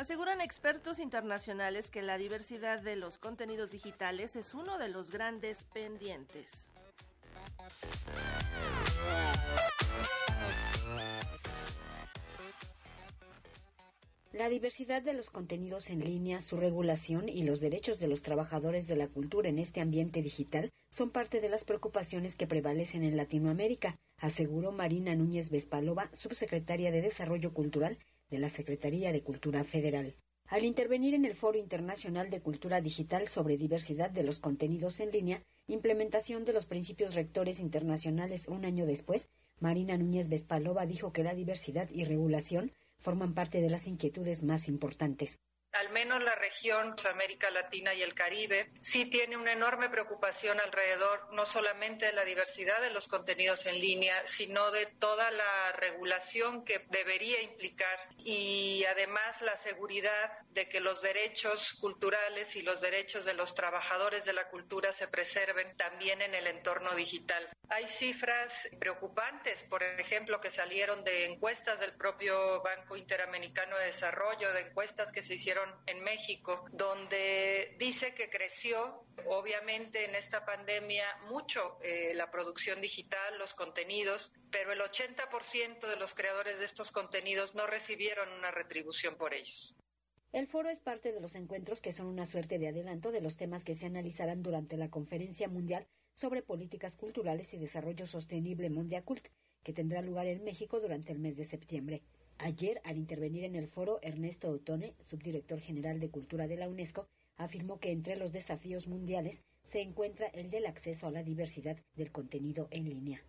Aseguran expertos internacionales que la diversidad de los contenidos digitales es uno de los grandes pendientes. La diversidad de los contenidos en línea, su regulación y los derechos de los trabajadores de la cultura en este ambiente digital son parte de las preocupaciones que prevalecen en Latinoamérica, aseguró Marina Núñez Vespalova, subsecretaria de Desarrollo Cultural de la Secretaría de Cultura Federal. Al intervenir en el Foro Internacional de Cultura Digital sobre diversidad de los contenidos en línea, implementación de los principios rectores internacionales un año después, Marina Núñez Vespalova dijo que la diversidad y regulación forman parte de las inquietudes más importantes al menos la región América Latina y el Caribe, sí tiene una enorme preocupación alrededor no solamente de la diversidad de los contenidos en línea, sino de toda la regulación que debería implicar y además la seguridad de que los derechos culturales y los derechos de los trabajadores de la cultura se preserven también en el entorno digital. Hay cifras preocupantes, por ejemplo, que salieron de encuestas del propio Banco Interamericano de Desarrollo, de encuestas que se hicieron en México, donde dice que creció, obviamente en esta pandemia, mucho eh, la producción digital, los contenidos, pero el 80% de los creadores de estos contenidos no recibieron una retribución por ellos. El foro es parte de los encuentros que son una suerte de adelanto de los temas que se analizarán durante la Conferencia Mundial sobre Políticas Culturales y Desarrollo Sostenible Mundiacult, que tendrá lugar en México durante el mes de septiembre. Ayer, al intervenir en el foro, Ernesto Otone, subdirector general de Cultura de la UNESCO, afirmó que entre los desafíos mundiales se encuentra el del acceso a la diversidad del contenido en línea.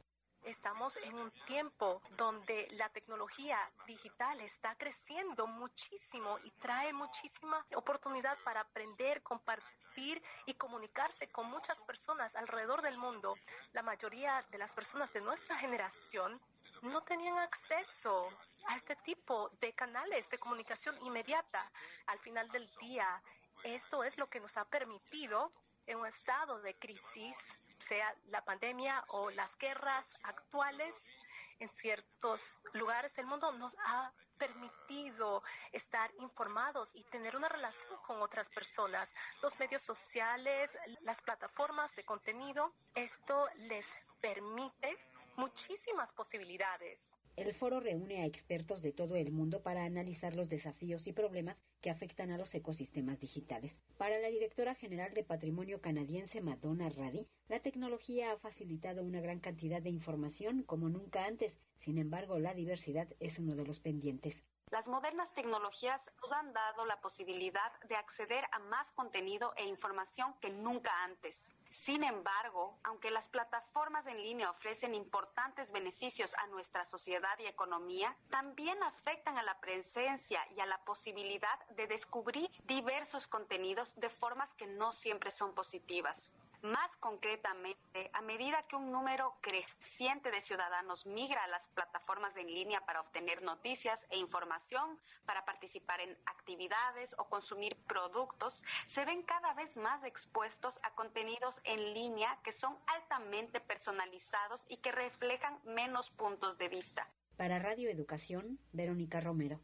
Estamos en un tiempo donde la tecnología digital está creciendo muchísimo y trae muchísima oportunidad para aprender, compartir y comunicarse con muchas personas alrededor del mundo. La mayoría de las personas de nuestra generación no tenían acceso a este tipo de canales de comunicación inmediata. Al final del día, esto es lo que nos ha permitido en un estado de crisis, sea la pandemia o las guerras actuales en ciertos lugares del mundo, nos ha permitido estar informados y tener una relación con otras personas. Los medios sociales, las plataformas de contenido, esto les permite muchísimas posibilidades. El foro reúne a expertos de todo el mundo para analizar los desafíos y problemas que afectan a los ecosistemas digitales. Para la directora general de Patrimonio canadiense Madonna Radi, la tecnología ha facilitado una gran cantidad de información como nunca antes. Sin embargo, la diversidad es uno de los pendientes. Las modernas tecnologías nos han dado la posibilidad de acceder a más contenido e información que nunca antes. Sin embargo, aunque las plataformas en línea ofrecen importantes beneficios a nuestra sociedad y economía, también afectan a la presencia y a la posibilidad de descubrir diversos contenidos de formas que no siempre son positivas. Más concretamente, a medida que un número creciente de ciudadanos migra a las plataformas en línea para obtener noticias e información, para participar en actividades o consumir productos, se ven cada vez más expuestos a contenidos en línea que son altamente personalizados y que reflejan menos puntos de vista. Para Radio Educación, Verónica Romero.